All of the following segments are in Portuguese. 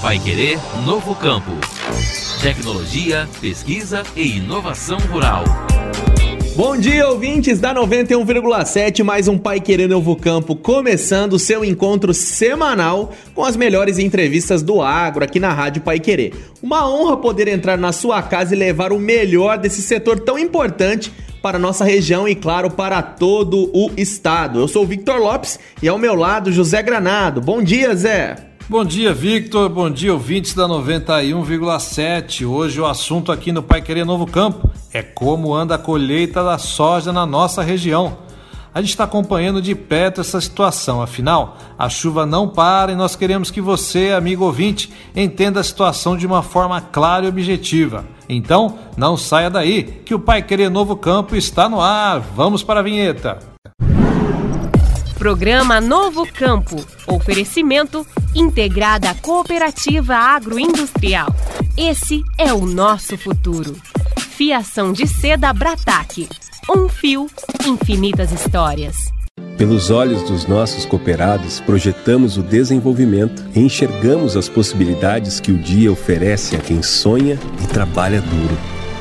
Vai Querer Novo Campo. Tecnologia, pesquisa e inovação rural. Bom dia, ouvintes da 91,7, mais um Pai Querer Novo Campo, começando o seu encontro semanal com as melhores entrevistas do agro aqui na Rádio Pai Querer. Uma honra poder entrar na sua casa e levar o melhor desse setor tão importante para nossa região e, claro, para todo o estado. Eu sou o Victor Lopes e ao meu lado José Granado. Bom dia, Zé! Bom dia, Victor. Bom dia, ouvintes da 91,7. Hoje o assunto aqui no Pai Querer Novo Campo é como anda a colheita da soja na nossa região. A gente está acompanhando de perto essa situação, afinal, a chuva não para e nós queremos que você, amigo ouvinte, entenda a situação de uma forma clara e objetiva. Então, não saia daí, que o Pai Querer Novo Campo está no ar. Vamos para a vinheta. Programa Novo Campo. Oferecimento Integrada Cooperativa Agroindustrial. Esse é o nosso futuro. Fiação de seda Brataque. Um fio, infinitas histórias. Pelos olhos dos nossos cooperados, projetamos o desenvolvimento e enxergamos as possibilidades que o dia oferece a quem sonha e trabalha duro.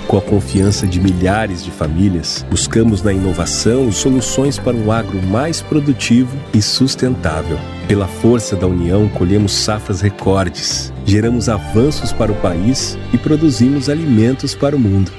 Com a confiança de milhares de famílias, buscamos na inovação soluções para um agro mais produtivo e sustentável. Pela força da união, colhemos safras recordes, geramos avanços para o país e produzimos alimentos para o mundo.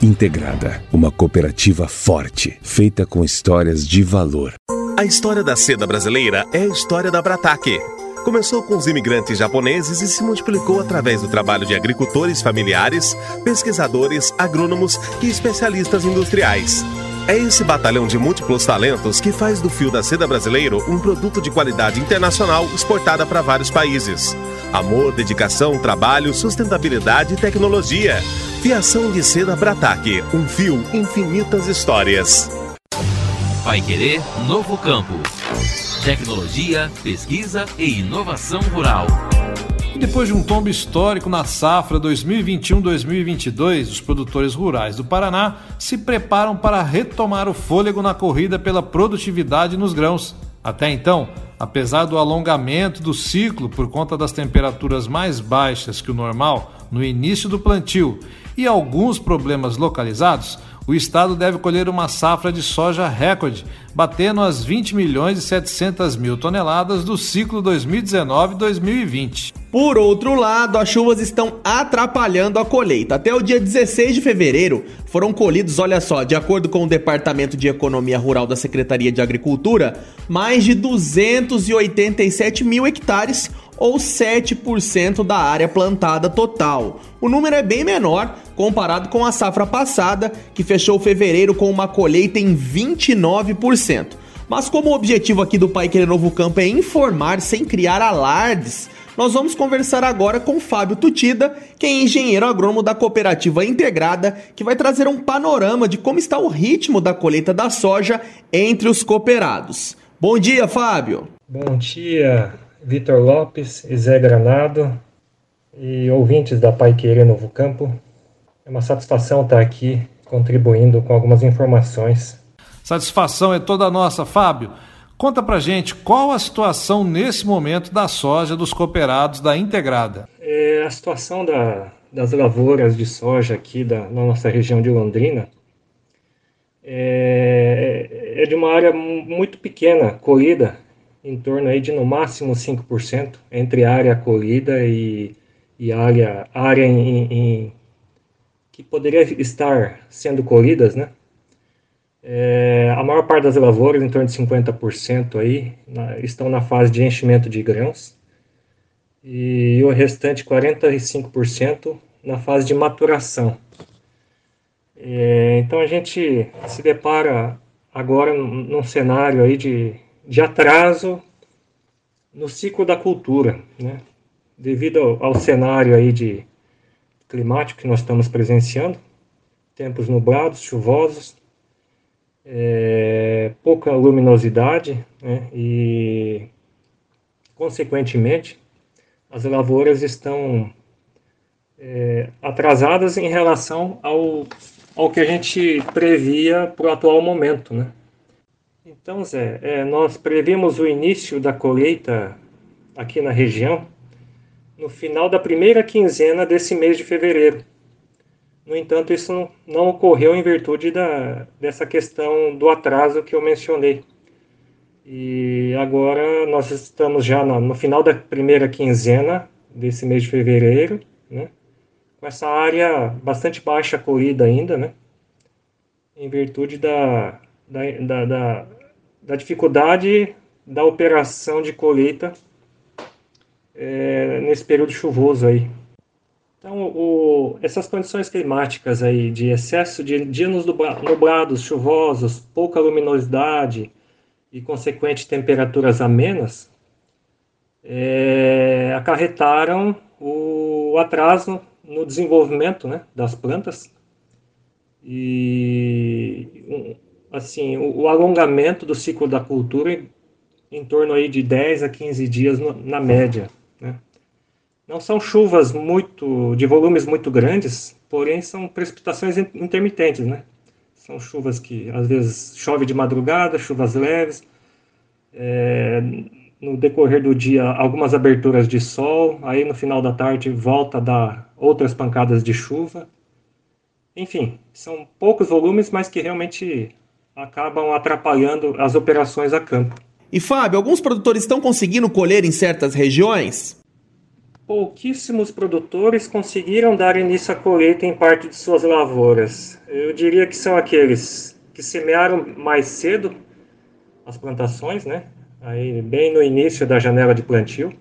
Integrada, uma cooperativa forte, feita com histórias de valor. A história da seda brasileira é a história da Brataque Começou com os imigrantes japoneses e se multiplicou através do trabalho de agricultores familiares, pesquisadores, agrônomos e especialistas industriais. É esse batalhão de múltiplos talentos que faz do fio da seda brasileiro um produto de qualidade internacional exportada para vários países. Amor, dedicação, trabalho, sustentabilidade e tecnologia. Fiação de seda Brataque, um fio, infinitas histórias. Vai querer novo campo tecnologia, pesquisa e inovação rural. Depois de um tombo histórico na safra 2021-2022, os produtores rurais do Paraná se preparam para retomar o fôlego na corrida pela produtividade nos grãos. Até então, apesar do alongamento do ciclo por conta das temperaturas mais baixas que o normal no início do plantio e alguns problemas localizados, o estado deve colher uma safra de soja recorde, batendo as 20 milhões e 700 mil toneladas do ciclo 2019-2020. Por outro lado, as chuvas estão atrapalhando a colheita. Até o dia 16 de fevereiro foram colhidos, olha só, de acordo com o Departamento de Economia Rural da Secretaria de Agricultura, mais de 287 mil hectares ou 7% da área plantada total. O número é bem menor comparado com a safra passada, que fechou fevereiro com uma colheita em 29%. Mas como o objetivo aqui do Pai Querer Novo Campo é informar sem criar alardes, nós vamos conversar agora com Fábio Tutida, que é engenheiro agrônomo da Cooperativa Integrada, que vai trazer um panorama de como está o ritmo da colheita da soja entre os cooperados. Bom dia, Fábio! Bom dia, Vitor Lopes e Zé Granado e ouvintes da Pai Querer Novo Campo. É uma satisfação estar aqui contribuindo com algumas informações. Satisfação é toda nossa, Fábio. Conta pra gente qual a situação nesse momento da soja dos cooperados da Integrada. É, a situação da, das lavouras de soja aqui da, na nossa região de Londrina é, é de uma área muito pequena, colhida, em torno aí de no máximo 5% entre área colhida e, e área, área em, em, que poderia estar sendo colhidas, né? É, a maior parte das lavouras, em torno de 50% aí, na, estão na fase de enchimento de grãos e o restante 45% na fase de maturação. É, então a gente se depara agora num cenário aí de de atraso no ciclo da cultura, né? devido ao, ao cenário aí de climático que nós estamos presenciando, tempos nublados, chuvosos, é, pouca luminosidade né? e, consequentemente, as lavouras estão é, atrasadas em relação ao, ao que a gente previa para o atual momento, né? Então, Zé, é, nós previmos o início da colheita aqui na região no final da primeira quinzena desse mês de fevereiro. No entanto, isso não, não ocorreu em virtude da, dessa questão do atraso que eu mencionei. E agora nós estamos já no, no final da primeira quinzena desse mês de fevereiro, né? com essa área bastante baixa colhida ainda, né? em virtude da, da, da, da, da dificuldade da operação de colheita é, nesse período chuvoso aí. Então, o, essas condições climáticas aí de excesso de dias nublados, chuvosos, pouca luminosidade e consequente temperaturas amenas é, acarretaram o atraso no desenvolvimento né, das plantas e assim o, o, alongamento do ciclo da cultura em, em, torno aí de 10 a 15 dias no, na média. Né? Não são chuvas muito de volumes muito grandes, porém são precipitações intermitentes, né? São chuvas que às vezes chove de madrugada, chuvas leves. É, no decorrer do dia, algumas aberturas de sol, aí no final da tarde volta a dar outras pancadas de chuva. Enfim, são poucos volumes, mas que realmente acabam atrapalhando as operações a campo. E Fábio, alguns produtores estão conseguindo colher em certas regiões? Pouquíssimos produtores conseguiram dar início à colheita em parte de suas lavouras. Eu diria que são aqueles que semearam mais cedo as plantações, né? Aí bem no início da janela de plantio.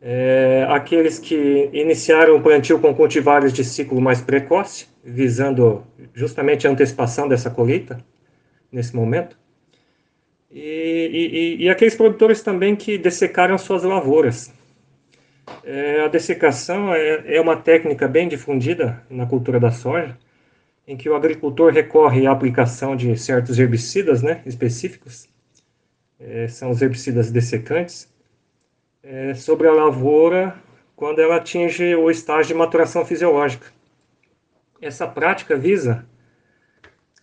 É, aqueles que iniciaram o plantio com cultivares de ciclo mais precoce, visando justamente a antecipação dessa colheita nesse momento. E, e, e aqueles produtores também que dessecaram suas lavouras, é, a dessecação é, é uma técnica bem difundida na cultura da soja, em que o agricultor recorre à aplicação de certos herbicidas né, específicos, é, são os herbicidas dessecantes, é, sobre a lavoura quando ela atinge o estágio de maturação fisiológica. Essa prática visa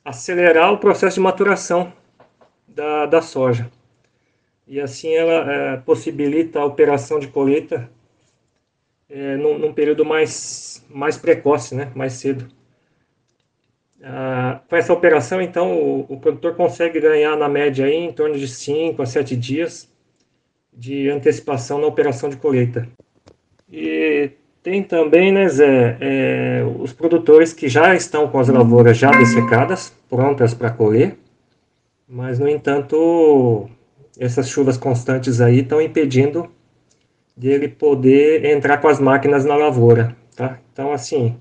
acelerar o processo de maturação da, da soja. E assim ela é, possibilita a operação de colheita é, num, num, período mais, mais precoce, né, mais cedo. Ah, com essa operação, então, o, o, produtor consegue ganhar na média aí, em torno de 5 a 7 dias de antecipação na operação de colheita. Tem também, né, Zé, é, os produtores que já estão com as lavouras já dessecadas, prontas para colher, mas, no entanto, essas chuvas constantes aí estão impedindo dele poder entrar com as máquinas na lavoura, tá? Então, assim,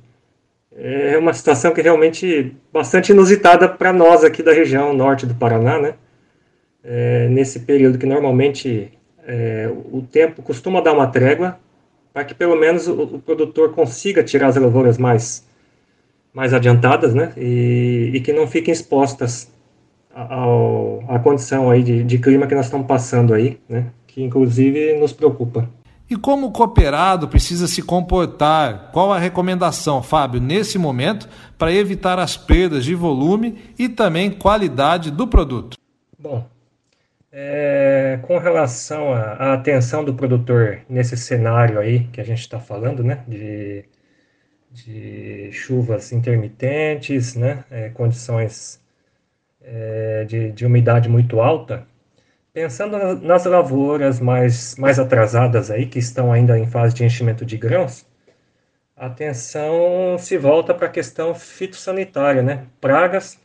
é uma situação que é realmente bastante inusitada para nós aqui da região norte do Paraná, né? É, nesse período que normalmente é, o tempo costuma dar uma trégua para que pelo menos o, o, produtor consiga tirar as lavouras mais mais adiantadas, né? E, e que não fiquem expostas à condição aí de, de clima que nós estamos passando aí, né? Que inclusive nos preocupa. E como o cooperado precisa se comportar? Qual a recomendação, Fábio, nesse momento, para evitar as perdas de volume e também qualidade do produto? Bom, é, com relação à, atenção do produtor nesse cenário aí que a gente está falando, né, de, de, chuvas intermitentes, né, é, condições é, de, de umidade muito alta, Pensando nas lavouras mais, mais atrasadas aí, que estão ainda em fase de enchimento de grãos, a atenção se volta para a questão fitossanitária, né? Pragas,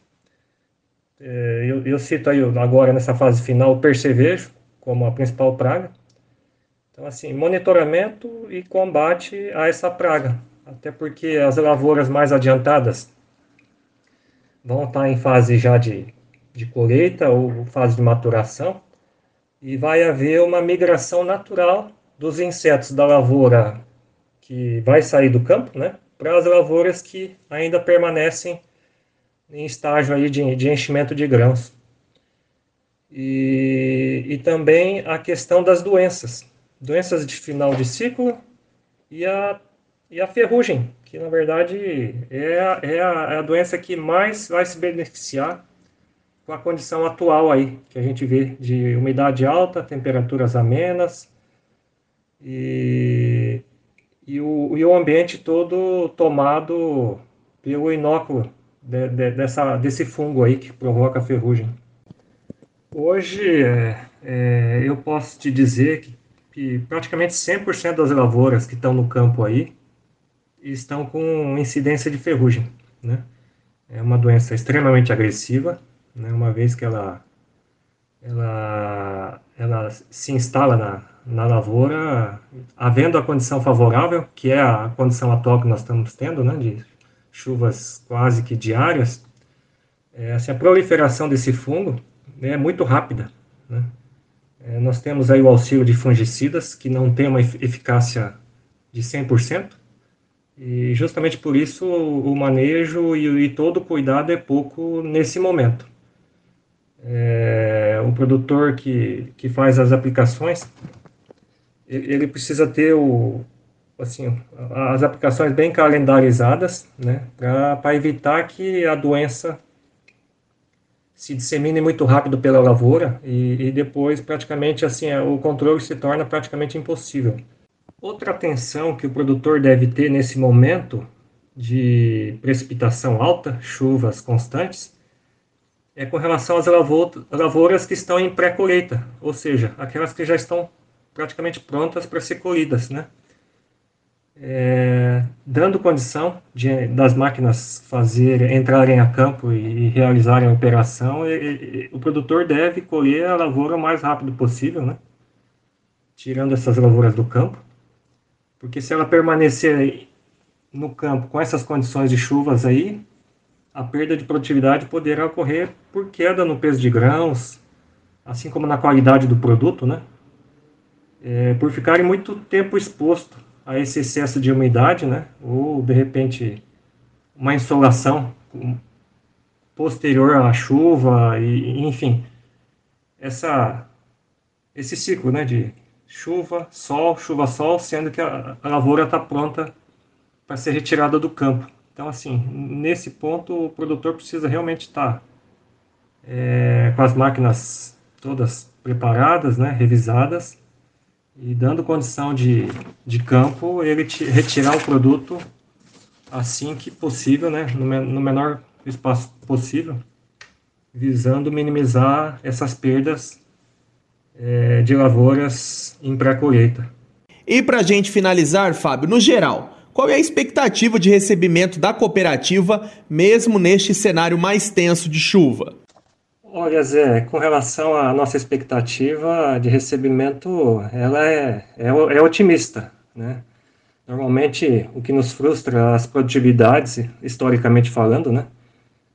é, eu, eu, cito aí agora nessa fase final o percevejo como a principal praga. Então, assim, monitoramento e combate a essa praga, até porque as lavouras mais adiantadas vão estar em fase já de, de colheita ou fase de maturação, e vai haver uma migração natural dos insetos da lavoura que vai sair do campo, né, para as lavouras que ainda permanecem em estágio aí de, de enchimento de grãos. E, e também a questão das doenças, doenças de final de ciclo e a, e a ferrugem, que na verdade é a, é a, é a doença que mais vai se beneficiar com a condição atual aí, que a gente vê de umidade alta, temperaturas amenas e, o, e o ambiente todo tomado pelo inóculo de, de, dessa, desse fungo aí que provoca a ferrugem. Hoje, é, é, eu posso te dizer que, que praticamente 100% das lavouras que estão no campo aí estão com incidência de ferrugem, né? É uma doença extremamente agressiva, né? Uma vez que ela ela, ela se instala na, na lavoura, havendo a condição favorável, que é a condição atual que nós estamos tendo, né, de chuvas quase que diárias, é, assim, a proliferação desse fungo é muito rápida. Né? É, nós temos aí o auxílio de fungicidas, que não tem uma eficácia de 100%, e justamente por isso o manejo e, e todo o cuidado é pouco nesse momento. É, o produtor que, que faz as aplicações, ele precisa ter o, assim, as aplicações bem calendarizadas, né, para evitar que a doença se dissemine muito rápido pela lavoura e, e depois praticamente assim é, o controle se torna praticamente impossível. Outra atenção que o produtor deve ter nesse momento de precipitação alta, chuvas constantes, é com relação às lavouras que estão em pré-colheita, ou seja, aquelas que já estão praticamente prontas para ser colhidas, né? É, dando condição de, das máquinas fazer, entrarem a campo e, e realizarem a operação, e, e, o produtor deve colher a lavoura o mais rápido possível, né? tirando essas lavouras do campo, porque se ela permanecer no campo com essas condições de chuvas aí, a perda de produtividade poderá ocorrer por queda no peso de grãos, assim como na qualidade do produto, né? É, por ficarem muito tempo exposto a esse excesso de umidade, né? Ou de repente uma insolação posterior à chuva e enfim, essa esse ciclo, né, de chuva, sol, chuva, sol, sendo que a, a lavoura está pronta para ser retirada do campo. Então, assim, nesse ponto, o produtor precisa realmente estar é, com as máquinas todas preparadas, né, revisadas, e dando condição de, de campo, ele retirar o produto assim que possível, né, no, no menor espaço possível, visando minimizar essas perdas é, de lavouras em pré-colheita. E para a gente finalizar, Fábio, no geral, qual é a expectativa de recebimento da cooperativa, mesmo neste cenário mais tenso de chuva? Olha, Zé, com relação à nossa expectativa de recebimento, ela é, é, é otimista, né? Normalmente, o que nos frustra as produtividades, historicamente falando, né,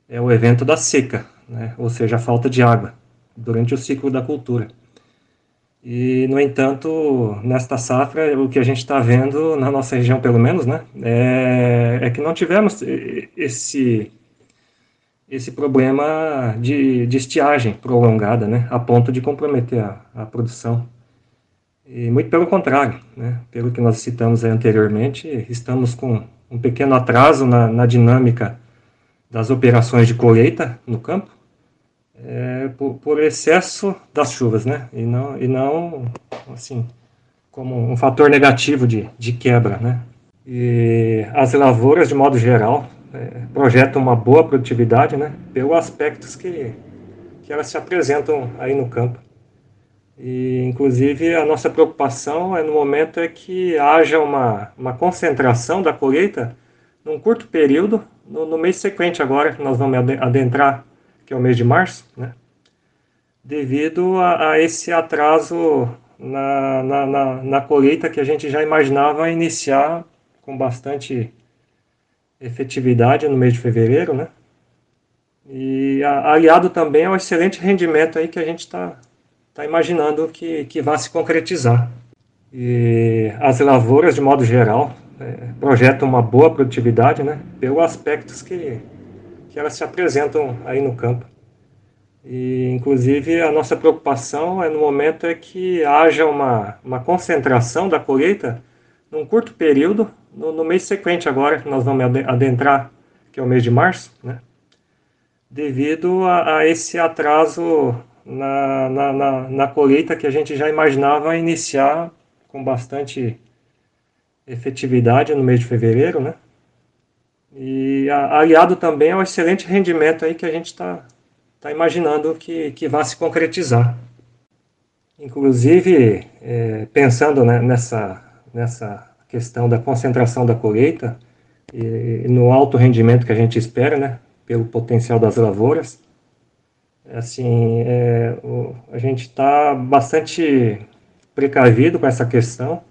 é o evento da seca, né, ou seja, a falta de água durante o ciclo da cultura. E, no entanto, nesta safra, o que a gente está vendo, na nossa região pelo menos, né, é, é que não tivemos esse, esse problema de, de estiagem prolongada, né, a ponto de comprometer a, a produção. E muito pelo contrário, né, pelo que nós citamos anteriormente, estamos com um pequeno atraso na, na dinâmica das operações de colheita no campo, é, por, por, excesso das chuvas, né? E não, e não assim, como um fator negativo de, de quebra, né? E as lavouras, de modo geral, é, projetam uma boa produtividade, né? Pelos aspectos que, que elas se apresentam aí no campo. E, inclusive, a nossa preocupação é no momento é que haja uma, uma concentração da colheita num curto período, no, no mês sequente agora, que nós vamos adentrar que é o mês de março, né? devido a, a esse atraso na, na, na, na, colheita que a gente já imaginava iniciar com bastante efetividade no mês de fevereiro, né? E a, aliado também ao excelente rendimento aí que a gente está tá imaginando que, que vai se concretizar. E as lavouras, de modo geral, é, projetam uma boa produtividade, né? Pelos aspectos que que elas se apresentam aí no campo. E, inclusive, a nossa preocupação é no momento é que haja uma, uma concentração da colheita num curto período, no, no mês sequente agora, que nós vamos adentrar, que é o mês de março, né? devido a, a esse atraso na, na, na, na colheita que a gente já imaginava iniciar com bastante efetividade no mês de fevereiro, né? E aliado também ao excelente rendimento aí que a gente está tá imaginando que, que vai se concretizar. Inclusive, é, pensando né, nessa, nessa questão da concentração da colheita e, no alto rendimento que a gente espera, né, pelo potencial das lavouras, assim, é, o, a gente está bastante precavido com essa questão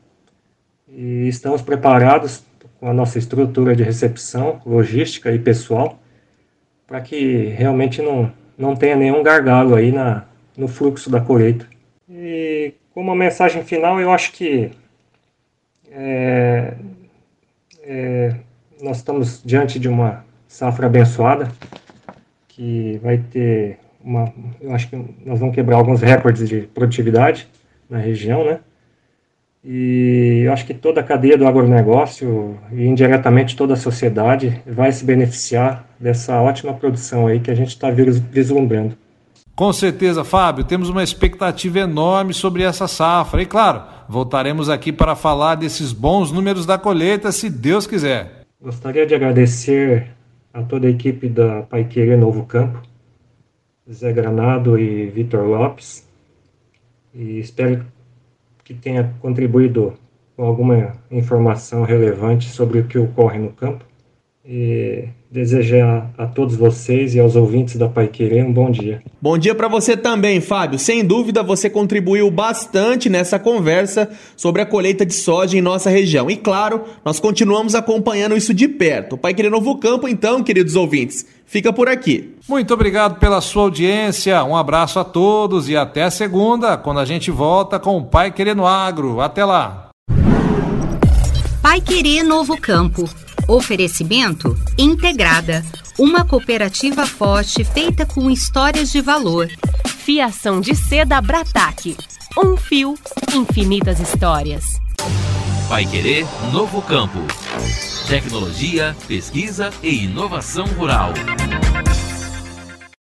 e estamos preparados com a nossa estrutura de recepção, logística e pessoal para que realmente não, não tenha nenhum gargalo aí na, no fluxo da colheita. E como mensagem final, eu acho que é, é, nós estamos diante de uma safra abençoada que vai ter uma, eu acho que nós vamos quebrar alguns recordes de produtividade na região, né? E eu acho que toda a cadeia do agronegócio e indiretamente toda a sociedade vai se beneficiar dessa ótima produção aí que a gente está vislumbrando. Com certeza, Fábio, temos uma expectativa enorme sobre essa safra. E claro, voltaremos aqui para falar desses bons números da colheita, se Deus quiser. Gostaria de agradecer a toda a equipe da Paiqueira Novo Campo, Zé Granado e Vitor Lopes. E espero que tenha contribuído com alguma informação relevante sobre o que ocorre no campo. E desejar a todos vocês e aos ouvintes da Pai Querer um bom dia. Bom dia para você também, Fábio. Sem dúvida, você contribuiu bastante nessa conversa sobre a colheita de soja em nossa região. E claro, nós continuamos acompanhando isso de perto. O Pai Querer Novo Campo, então, queridos ouvintes, fica por aqui. Muito obrigado pela sua audiência. Um abraço a todos e até a segunda, quando a gente volta com o Pai Querer no Agro. Até lá. Pai Querer Novo Campo Oferecimento Integrada, uma cooperativa forte feita com histórias de valor. Fiação de seda Brataque. Um fio, infinitas histórias. Vai querer novo campo. Tecnologia, pesquisa e inovação rural.